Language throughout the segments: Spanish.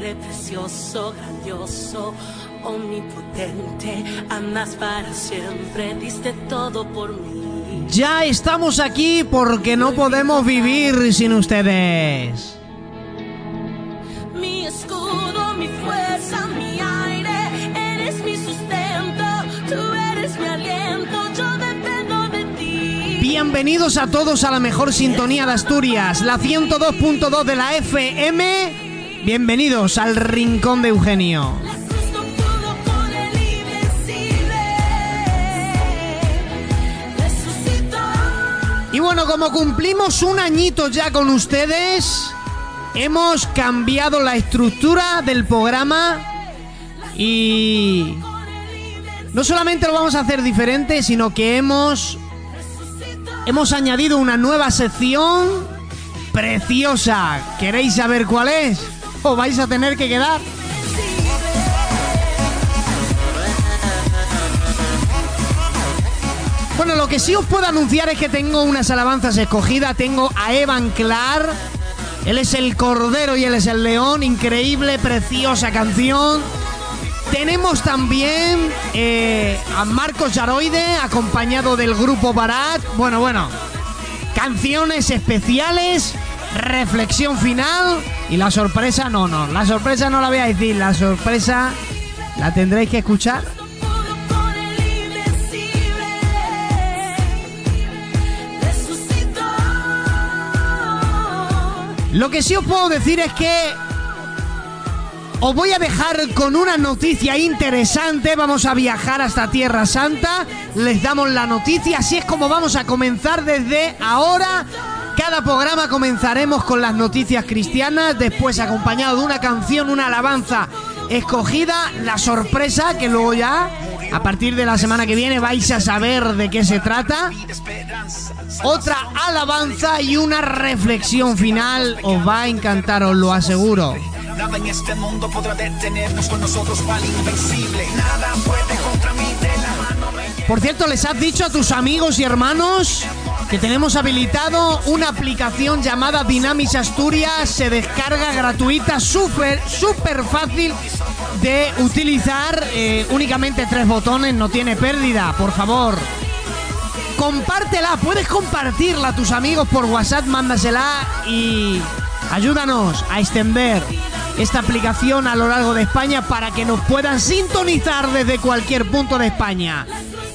precioso, grandioso, omnipotente, amas para siempre, diste todo por mí. Ya estamos aquí porque no podemos vivir sin ustedes. Mi escudo, mi fuerza, mi aire, eres mi sustento, tú eres mi aliento, yo dependo de ti. Bienvenidos a todos a la mejor sintonía de Asturias, la 102.2 de la FM. Bienvenidos al Rincón de Eugenio. Y bueno, como cumplimos un añito ya con ustedes, hemos cambiado la estructura del programa y no solamente lo vamos a hacer diferente, sino que hemos hemos añadido una nueva sección preciosa. ¿Queréis saber cuál es? ¿O vais a tener que quedar? Bueno, lo que sí os puedo anunciar es que tengo unas alabanzas escogidas. Tengo a Evan Clar. Él es el cordero y él es el león. Increíble, preciosa canción. Tenemos también eh, a Marcos Yaroide, acompañado del grupo Barat. Bueno, bueno. Canciones especiales, reflexión final y la sorpresa, no, no, la sorpresa no la voy a decir, la sorpresa la tendréis que escuchar. Lo que sí os puedo decir es que os voy a dejar con una noticia interesante. Vamos a viajar hasta Tierra Santa. Les damos la noticia. Así es como vamos a comenzar desde ahora. Cada programa comenzaremos con las noticias cristianas, después acompañado de una canción, una alabanza escogida, la sorpresa que luego ya, a partir de la semana que viene, vais a saber de qué se trata otra alabanza y una reflexión final. Os va a encantar, os lo aseguro. Nada en este mundo podrá detenernos con nosotros el invencible. Nada puede contra mí de la mano me lleva. Por cierto, ¿les has dicho a tus amigos y hermanos que tenemos habilitado una aplicación llamada Dynamis Asturias? Se descarga gratuita, súper, súper fácil de utilizar. eh, únicamente tres botones, no tiene pérdida, por favor. Compártela, puedes compartirla a tus amigos por WhatsApp, mándasela y ayúdanos a extender esta aplicación a lo largo de España para que nos puedan sintonizar desde cualquier punto de España.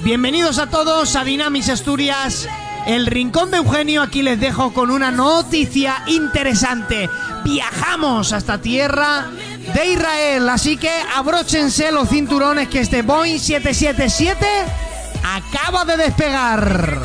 Bienvenidos a todos a Dinamis Asturias, el rincón de Eugenio. Aquí les dejo con una noticia interesante. Viajamos hasta tierra de Israel, así que abróchense los cinturones que este Boeing 777 acaba de despegar.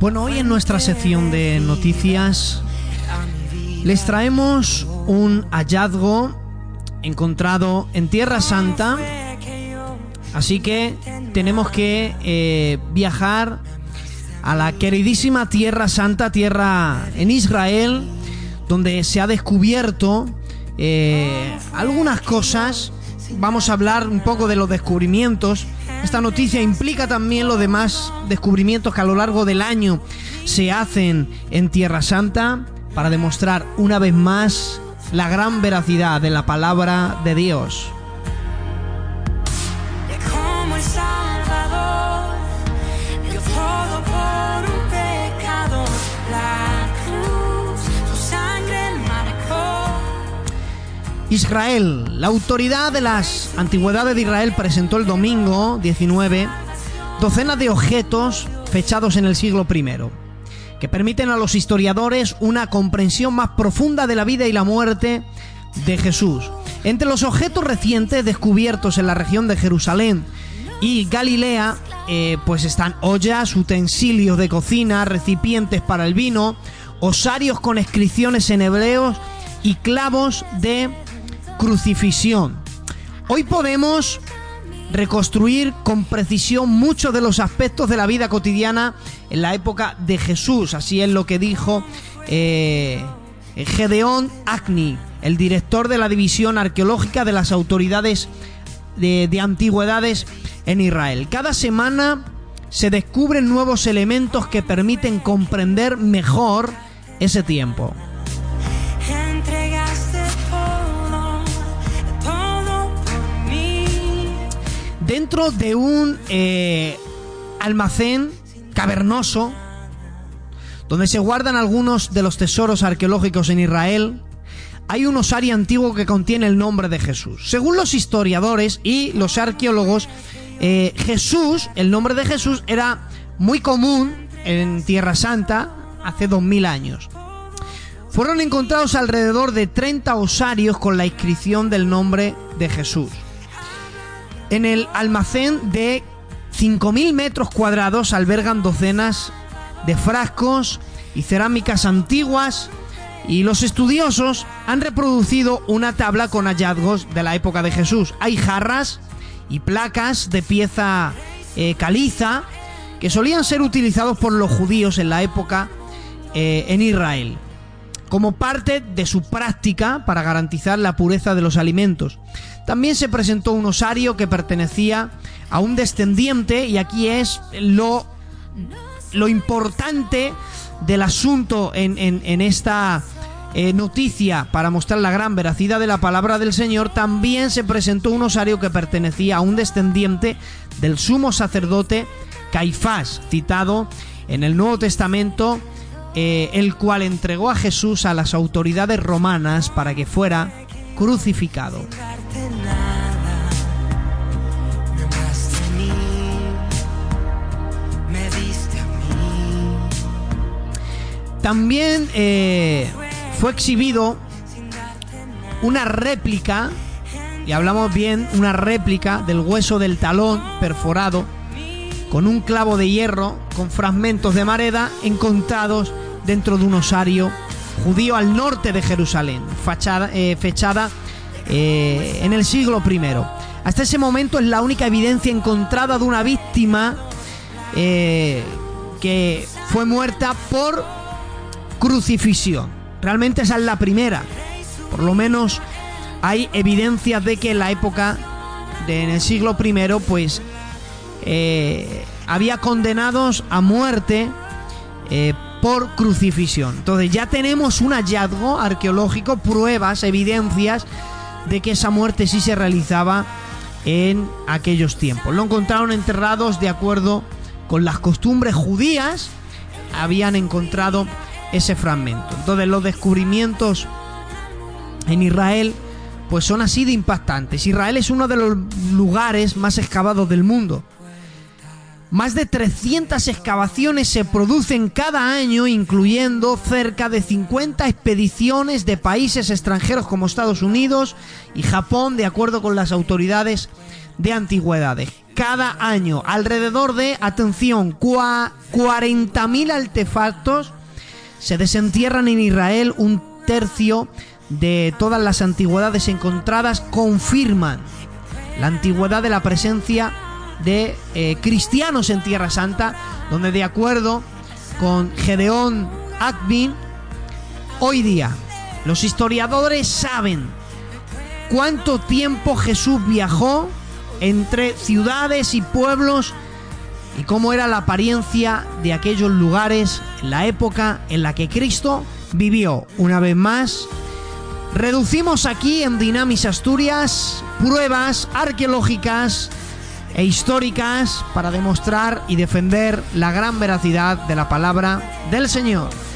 Bueno, hoy en nuestra sección de noticias les traemos un hallazgo encontrado en Tierra Santa. Así que tenemos que eh, viajar a la queridísima Tierra Santa, tierra en Israel, donde se ha descubierto eh, algunas cosas. Vamos a hablar un poco de los descubrimientos. Esta noticia implica también los demás descubrimientos que a lo largo del año se hacen en Tierra Santa para demostrar una vez más la gran veracidad de la palabra de Dios. Israel. La autoridad de las antigüedades de Israel presentó el domingo 19 docenas de objetos fechados en el siglo I, que permiten a los historiadores una comprensión más profunda de la vida y la muerte de Jesús. Entre los objetos recientes descubiertos en la región de Jerusalén y Galilea, eh, pues están ollas, utensilios de cocina, recipientes para el vino, osarios con inscripciones en hebreos y clavos de crucifixión. Hoy podemos reconstruir con precisión muchos de los aspectos de la vida cotidiana en la época de Jesús. Así es lo que dijo eh, Gedeón Acni, el director de la división arqueológica de las autoridades de, de antigüedades en Israel. Cada semana se descubren nuevos elementos que permiten comprender mejor ese tiempo. Dentro de un eh, almacén cavernoso, donde se guardan algunos de los tesoros arqueológicos en Israel, hay un osario antiguo que contiene el nombre de Jesús. Según los historiadores y los arqueólogos, eh, Jesús, el nombre de Jesús era muy común en Tierra Santa hace 2000 años. Fueron encontrados alrededor de 30 osarios con la inscripción del nombre de Jesús. En el almacén de 5.000 metros cuadrados albergan docenas de frascos y cerámicas antiguas y los estudiosos han reproducido una tabla con hallazgos de la época de Jesús. Hay jarras y placas de pieza eh, caliza que solían ser utilizados por los judíos en la época eh, en Israel como parte de su práctica para garantizar la pureza de los alimentos. También se presentó un osario que pertenecía a un descendiente y aquí es lo, lo importante del asunto en, en- esta eh, noticia para mostrar la gran veracidad de la palabra del Señor. También se presentó un osario que pertenecía a un descendiente del sumo sacerdote Caifás, citado en el Nuevo Testamento eh, el cual entregó a Jesús a las autoridades romanas para que fuera crucificado. También eh, fue exhibido una réplica, y hablamos bien, una réplica del hueso del talón perforado con un clavo de hierro con fragmentos de mareda encontrados dentro de un osario judío al norte de Jerusalén, eh, fechada eh, en el siglo I. Hasta ese momento es la única evidencia encontrada de una víctima eh, que fue muerta por crucifixión. Realmente esa es la primera. Por lo menos hay evidencias de que en la época de en el siglo I, pues había condenados a muerte eh, por crucifixión. Entonces ya tenemos un hallazgo arqueológico, pruebas, evidencias de que esa muerte sí se realizaba en aquellos tiempos. Lo encontraron enterrados de acuerdo con las costumbres judías, habían encontrado ese fragmento. Entonces los descubrimientos en Israel pues son así de impactantes. Israel es uno de los lugares más excavados del mundo. Más de 300 excavaciones se producen cada año, incluyendo cerca de 50 expediciones de países extranjeros como Estados Unidos y Japón, de acuerdo con las autoridades de antigüedades. Cada año, alrededor de, atención, cua- 40.000 artefactos se desentierran en Israel. Un tercio de todas las antigüedades encontradas confirman la antigüedad de la presencia de eh, cristianos en Tierra Santa, donde de acuerdo con Gedeón Akbin, hoy día los historiadores saben cuánto tiempo Jesús viajó entre ciudades y pueblos y cómo era la apariencia de aquellos lugares en la época en la que Cristo vivió. Una vez más, reducimos aquí en Dinamis Asturias pruebas arqueológicas e históricas para demostrar y defender la gran veracidad de la palabra del Señor.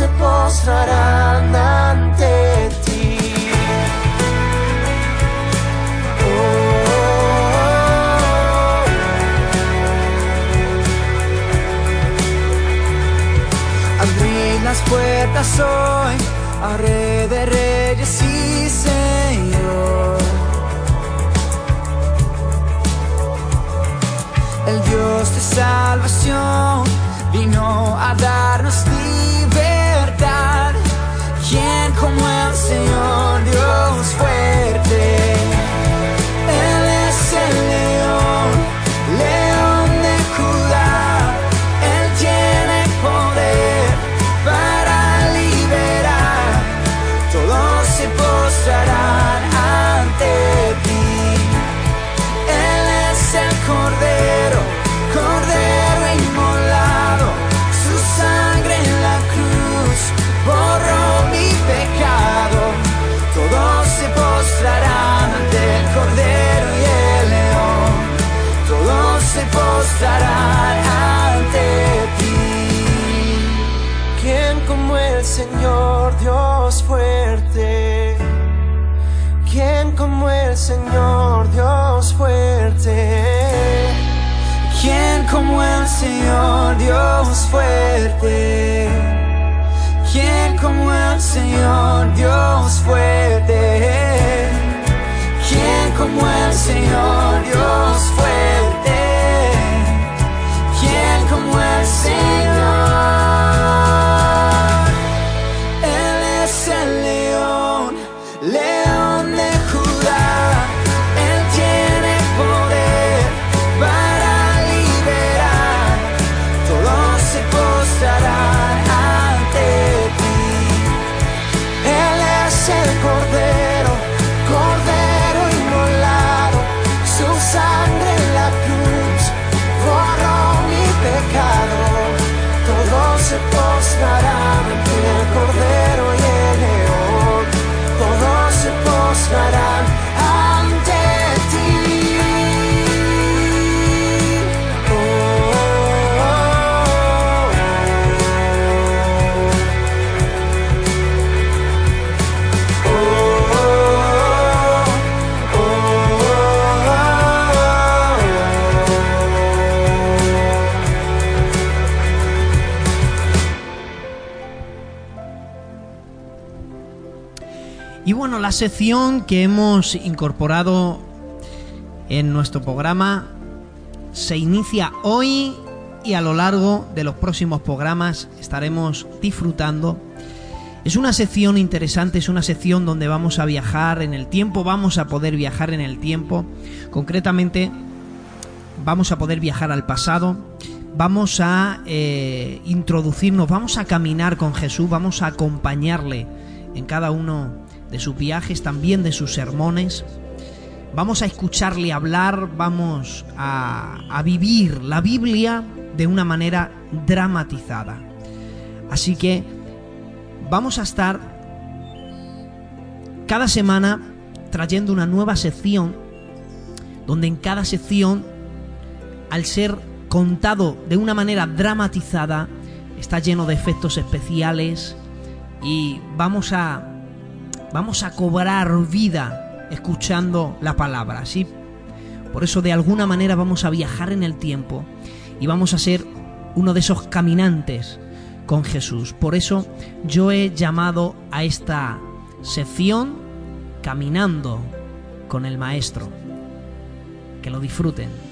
Se postrarán ante ti. Abrí las puertas hoy a Rey de Reyes y Señor. El Dios de salvación vino a darnos libertad. ¿Quién como el Señor Dios fuerte? Postrarán ante el Cordero y el León. Todos se postrarán ante ti. ¿Quién como el Señor Dios fuerte? ¿Quién como el Señor Dios fuerte? ¿Quién como el Señor Dios fuerte? ¿Quién como el Señor Dios fuerte? ¿Quién como el Señor Dios la sección que hemos incorporado en nuestro programa se inicia hoy y a lo largo de los próximos programas estaremos disfrutando. Es una sección interesante, es una sección donde vamos a viajar en el tiempo, vamos a poder viajar en el tiempo. Concretamente, vamos a poder viajar al pasado, vamos a eh, introducirnos, vamos a caminar con Jesús, vamos a acompañarle en cada uno de sus viajes, también de sus sermones. Vamos a escucharle hablar, vamos a, a vivir la Biblia de una manera dramatizada. Así que vamos a estar cada semana trayendo una nueva sección donde en cada sección, al ser contado de una manera dramatizada, está lleno de efectos especiales y vamos a vamos a cobrar vida escuchando la palabra, ¿sí? Por eso de alguna manera vamos a viajar en el tiempo y vamos a ser uno de esos caminantes con Jesús. Por eso yo he llamado a esta sección Caminando con el Maestro. Que lo disfruten.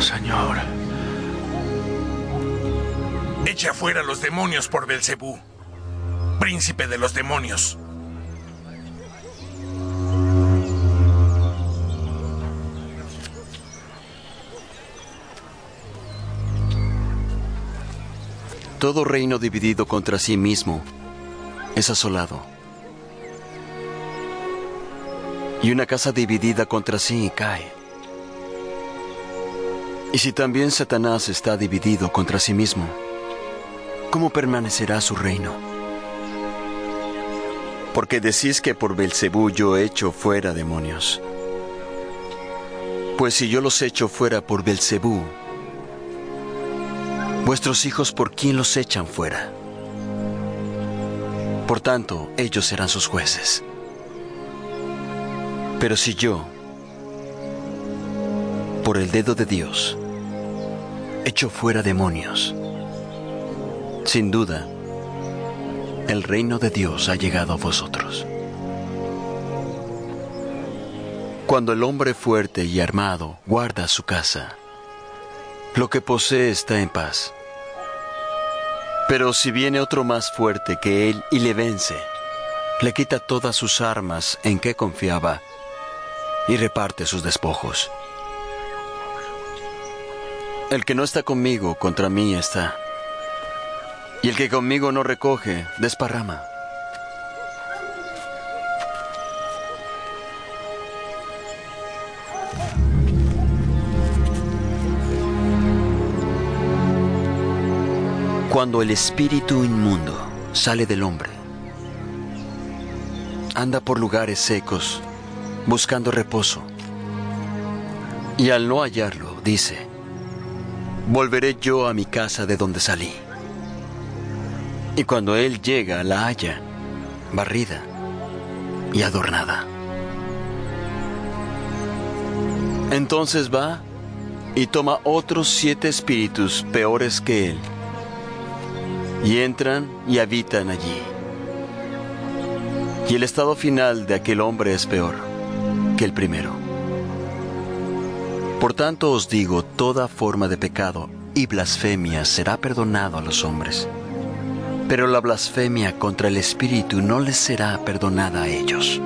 Señor. Echa fuera los demonios por Belcebú, príncipe de los demonios. Todo reino dividido contra sí mismo es asolado. Y una casa dividida contra sí cae. Y si también Satanás está dividido contra sí mismo, ¿cómo permanecerá su reino? Porque decís que por Belcebú yo echo fuera demonios. Pues si yo los echo fuera por Belcebú, vuestros hijos por quién los echan fuera. Por tanto, ellos serán sus jueces. Pero si yo, por el dedo de Dios, echo fuera demonios, sin duda, el reino de Dios ha llegado a vosotros. Cuando el hombre fuerte y armado guarda su casa, lo que posee está en paz. Pero si viene otro más fuerte que él y le vence, le quita todas sus armas en que confiaba y reparte sus despojos. El que no está conmigo contra mí está, y el que conmigo no recoge, desparrama. Cuando el espíritu inmundo sale del hombre, anda por lugares secos buscando reposo. Y al no hallarlo, dice, volveré yo a mi casa de donde salí. Y cuando él llega, la halla, barrida y adornada. Entonces va y toma otros siete espíritus peores que él y entran y habitan allí. Y el estado final de aquel hombre es peor que el primero. Por tanto os digo, toda forma de pecado y blasfemia será perdonado a los hombres, pero la blasfemia contra el Espíritu no les será perdonada a ellos.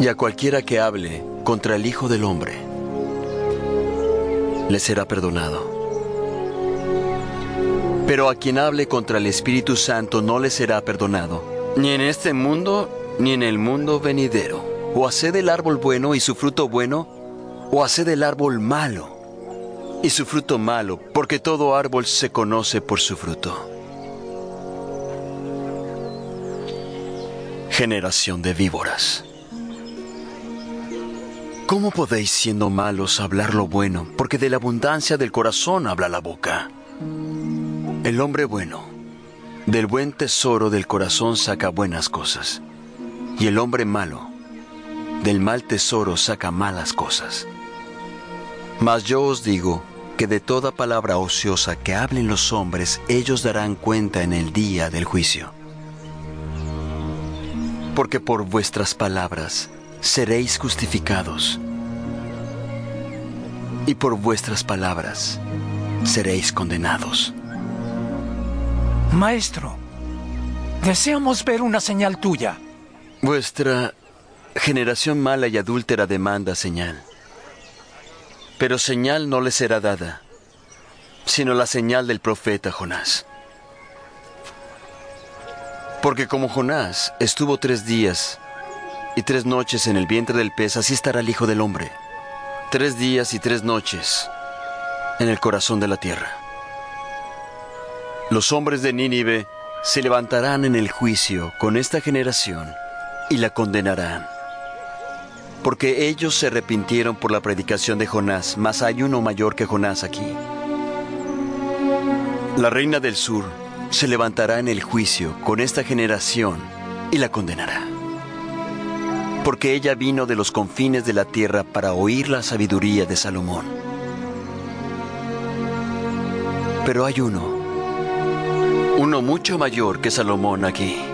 Y a cualquiera que hable contra el Hijo del Hombre, le será perdonado. Pero a quien hable contra el Espíritu Santo no le será perdonado, ni en este mundo ni en el mundo venidero. O haced el árbol bueno y su fruto bueno, o haced el árbol malo y su fruto malo, porque todo árbol se conoce por su fruto. Generación de víboras. ¿Cómo podéis siendo malos hablar lo bueno? Porque de la abundancia del corazón habla la boca. El hombre bueno, del buen tesoro del corazón saca buenas cosas, y el hombre malo, del mal tesoro saca malas cosas. Mas yo os digo que de toda palabra ociosa que hablen los hombres, ellos darán cuenta en el día del juicio. Porque por vuestras palabras seréis justificados, y por vuestras palabras seréis condenados. Maestro, deseamos ver una señal tuya. Vuestra generación mala y adúltera demanda señal. Pero señal no le será dada, sino la señal del profeta Jonás. Porque como Jonás estuvo tres días y tres noches en el vientre del pez, así estará el Hijo del Hombre. Tres días y tres noches en el corazón de la tierra. Los hombres de Nínive se levantarán en el juicio con esta generación y la condenarán. Porque ellos se arrepintieron por la predicación de Jonás, mas hay uno mayor que Jonás aquí. La reina del sur se levantará en el juicio con esta generación y la condenará. Porque ella vino de los confines de la tierra para oír la sabiduría de Salomón. Pero hay uno mucho mayor que Salomón aquí.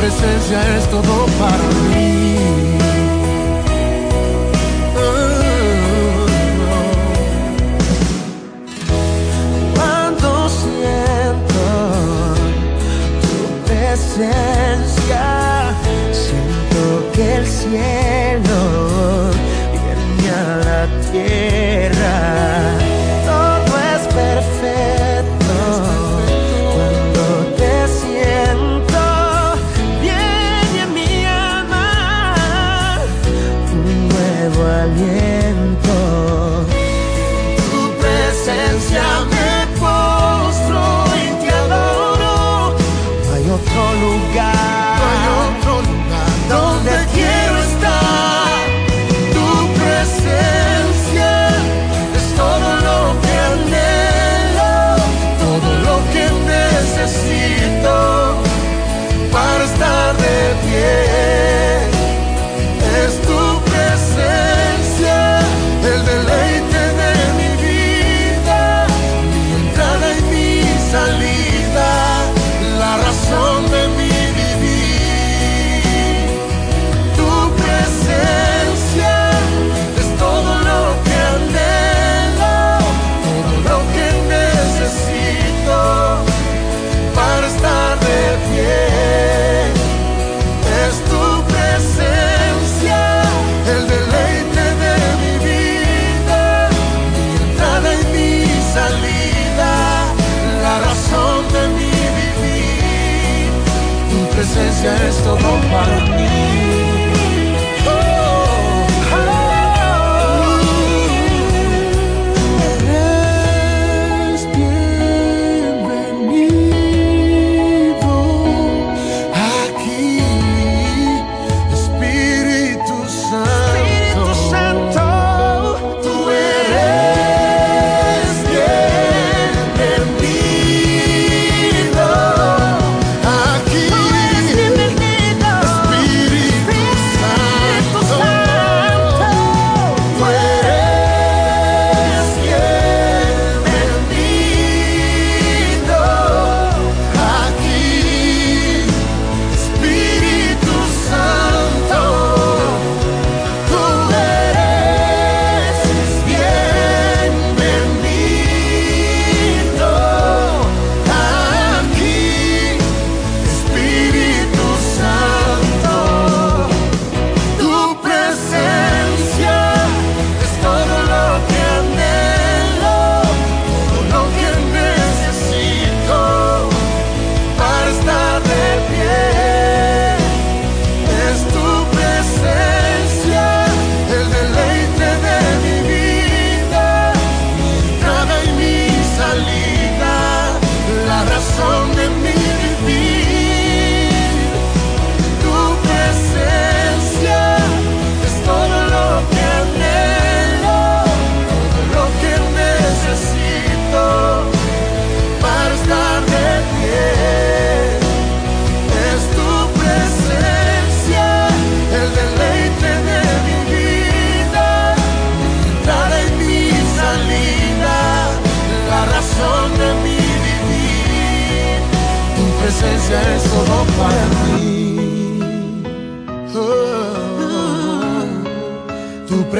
presencia es todo para mí. Cuando siento tu presencia, siento que el cielo viene a la tierra.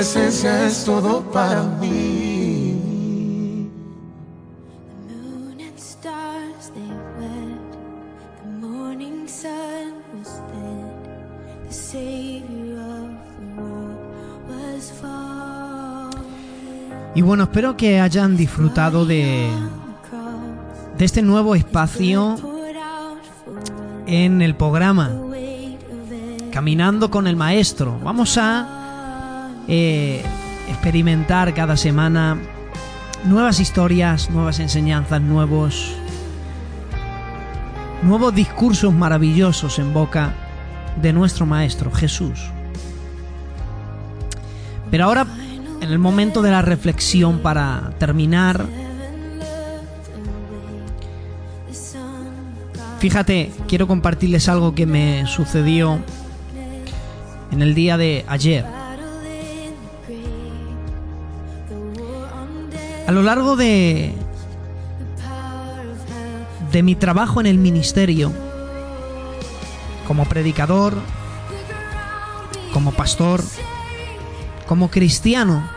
Presencia es todo para mí. moon and stars they wed. The morning sun was dead. The savior of the world was falling. Y bueno, espero que hayan disfrutado de, de este nuevo espacio en el programa weight of it. Caminando con el Maestro. Vamos a eh, experimentar cada semana nuevas historias, nuevas enseñanzas, nuevos, nuevos discursos maravillosos en boca de nuestro Maestro Jesús. Pero ahora, en el momento de la reflexión para terminar, fíjate, quiero compartirles algo que me sucedió en el día de ayer. A lo largo de, de mi trabajo en el ministerio, como predicador, como pastor, como cristiano,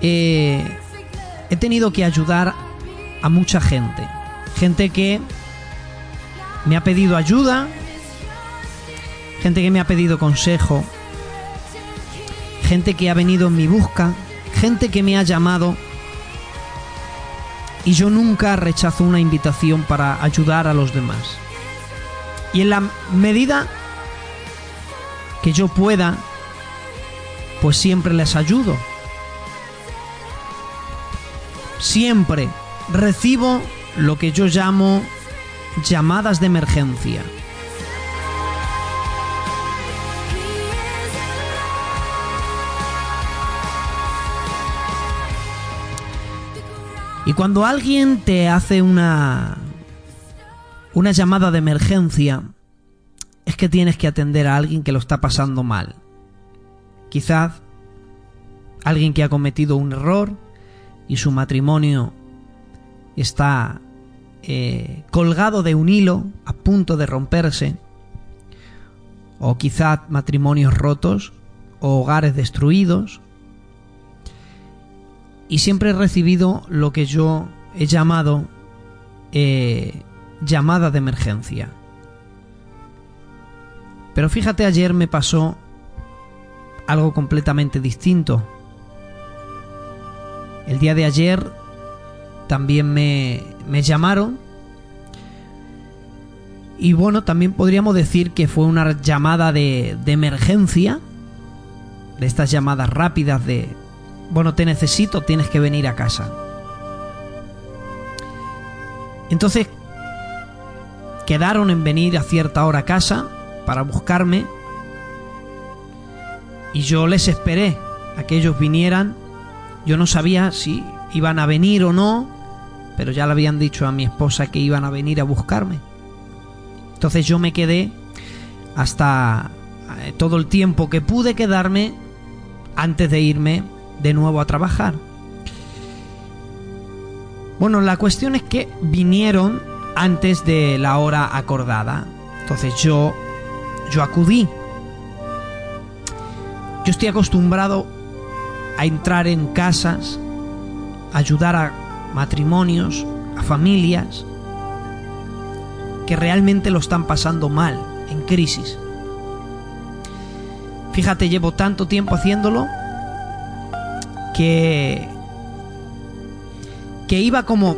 eh, he tenido que ayudar a mucha gente. Gente que me ha pedido ayuda, gente que me ha pedido consejo, gente que ha venido en mi busca, gente que me ha llamado y yo nunca rechazo una invitación para ayudar a los demás. Y en la medida que yo pueda, pues siempre les ayudo. Siempre recibo lo que yo llamo llamadas de emergencia. Y cuando alguien te hace una una llamada de emergencia, es que tienes que atender a alguien que lo está pasando mal. Quizás alguien que ha cometido un error y su matrimonio está eh, colgado de un hilo a punto de romperse. O quizás matrimonios rotos o hogares destruidos. Y siempre he recibido lo que yo he llamado eh, llamada de emergencia. Pero fíjate, ayer me pasó algo completamente distinto. El día de ayer también me, me llamaron. Y bueno, también podríamos decir que fue una llamada de, de emergencia. De estas llamadas rápidas de, bueno, te necesito, tienes que venir a casa. Entonces, quedaron en venir a cierta hora a casa para buscarme. Y yo les esperé a que ellos vinieran. Yo no sabía si iban a venir o no, pero ya le habían dicho a mi esposa que iban a venir a buscarme. Entonces yo me quedé hasta eh, todo el tiempo que pude quedarme antes de irme de nuevo a trabajar. Bueno, la cuestión es que vinieron antes de la hora acordada. Entonces yo yo acudí. Yo estoy acostumbrado a entrar en casas, a ayudar a matrimonios, a familias que realmente lo están pasando mal, en crisis. Fíjate, llevo tanto tiempo haciéndolo que que iba como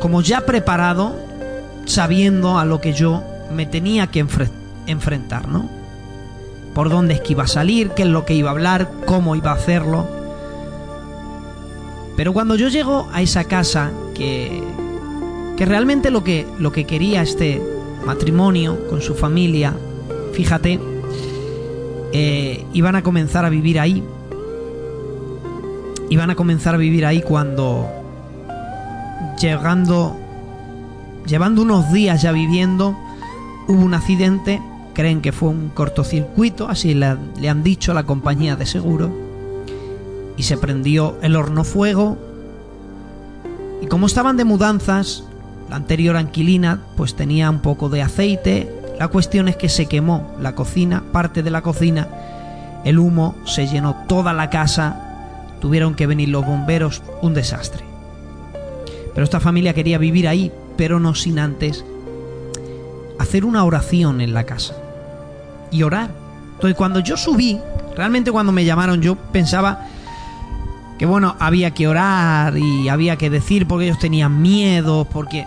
como ya preparado, sabiendo a lo que yo me tenía que enfre- enfrentar, ¿no? Por dónde es que iba a salir, qué es lo que iba a hablar, cómo iba a hacerlo. Pero cuando yo llego a esa casa que que realmente lo que lo que quería este matrimonio con su familia, fíjate, eh, iban a comenzar a vivir ahí. Iban a comenzar a vivir ahí cuando llegando llevando unos días ya viviendo hubo un accidente creen que fue un cortocircuito así le, le han dicho a la compañía de seguro y se prendió el horno fuego y como estaban de mudanzas la anterior anquilina pues tenía un poco de aceite. La cuestión es que se quemó la cocina parte de la cocina el humo se llenó toda la casa, tuvieron que venir los bomberos, un desastre. Pero esta familia quería vivir ahí, pero no sin antes hacer una oración en la casa y orar. Entonces cuando yo subí, realmente cuando me llamaron yo pensaba que bueno, había que orar y había que decir porque ellos tenían miedo, porque...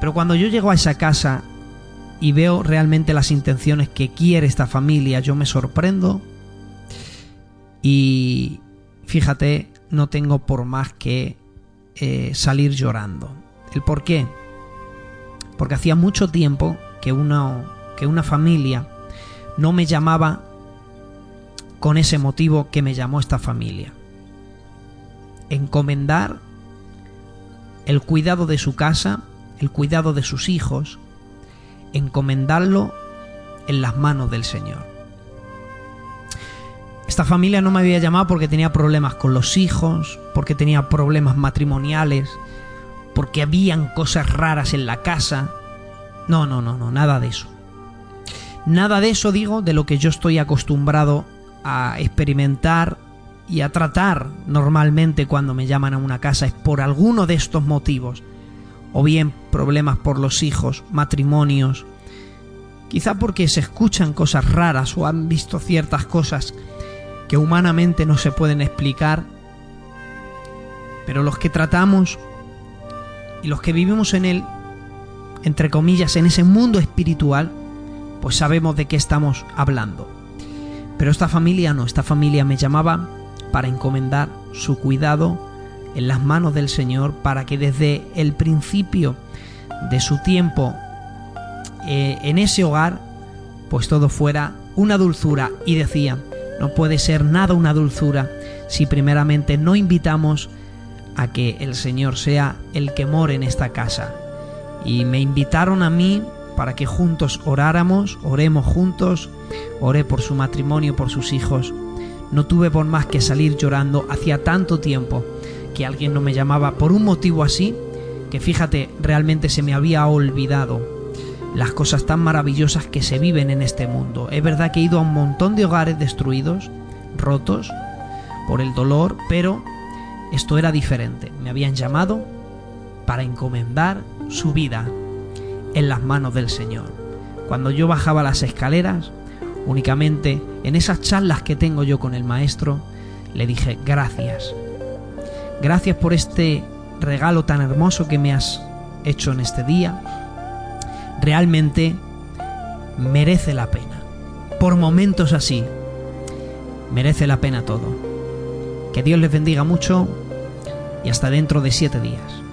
Pero cuando yo llego a esa casa y veo realmente las intenciones que quiere esta familia, yo me sorprendo y fíjate, no tengo por más que eh, salir llorando. ¿El por qué? Porque hacía mucho tiempo que una, que una familia no me llamaba con ese motivo que me llamó esta familia. Encomendar el cuidado de su casa, el cuidado de sus hijos, encomendarlo en las manos del Señor. Esta familia no me había llamado porque tenía problemas con los hijos, porque tenía problemas matrimoniales, porque habían cosas raras en la casa. No, no, no, no, nada de eso. Nada de eso digo de lo que yo estoy acostumbrado a experimentar y a tratar normalmente cuando me llaman a una casa es por alguno de estos motivos. O bien problemas por los hijos, matrimonios, quizá porque se escuchan cosas raras o han visto ciertas cosas que humanamente no se pueden explicar, pero los que tratamos y los que vivimos en él, entre comillas, en ese mundo espiritual, pues sabemos de qué estamos hablando. Pero esta familia no, esta familia me llamaba para encomendar su cuidado en las manos del Señor para que desde el principio de su tiempo eh, en ese hogar, pues todo fuera una dulzura. Y decían, no puede ser nada una dulzura si primeramente no invitamos a que el Señor sea el que more en esta casa. Y me invitaron a mí para que juntos oráramos, oremos juntos, oré por su matrimonio, por sus hijos. No tuve por más que salir llorando hacía tanto tiempo que alguien no me llamaba por un motivo así, que fíjate, realmente se me había olvidado las cosas tan maravillosas que se viven en este mundo. Es verdad que he ido a un montón de hogares destruidos, rotos por el dolor, pero esto era diferente. Me habían llamado para encomendar su vida en las manos del Señor. Cuando yo bajaba las escaleras, únicamente en esas charlas que tengo yo con el Maestro, le dije gracias. Gracias por este regalo tan hermoso que me has hecho en este día realmente merece la pena. Por momentos así, merece la pena todo. Que Dios les bendiga mucho y hasta dentro de siete días.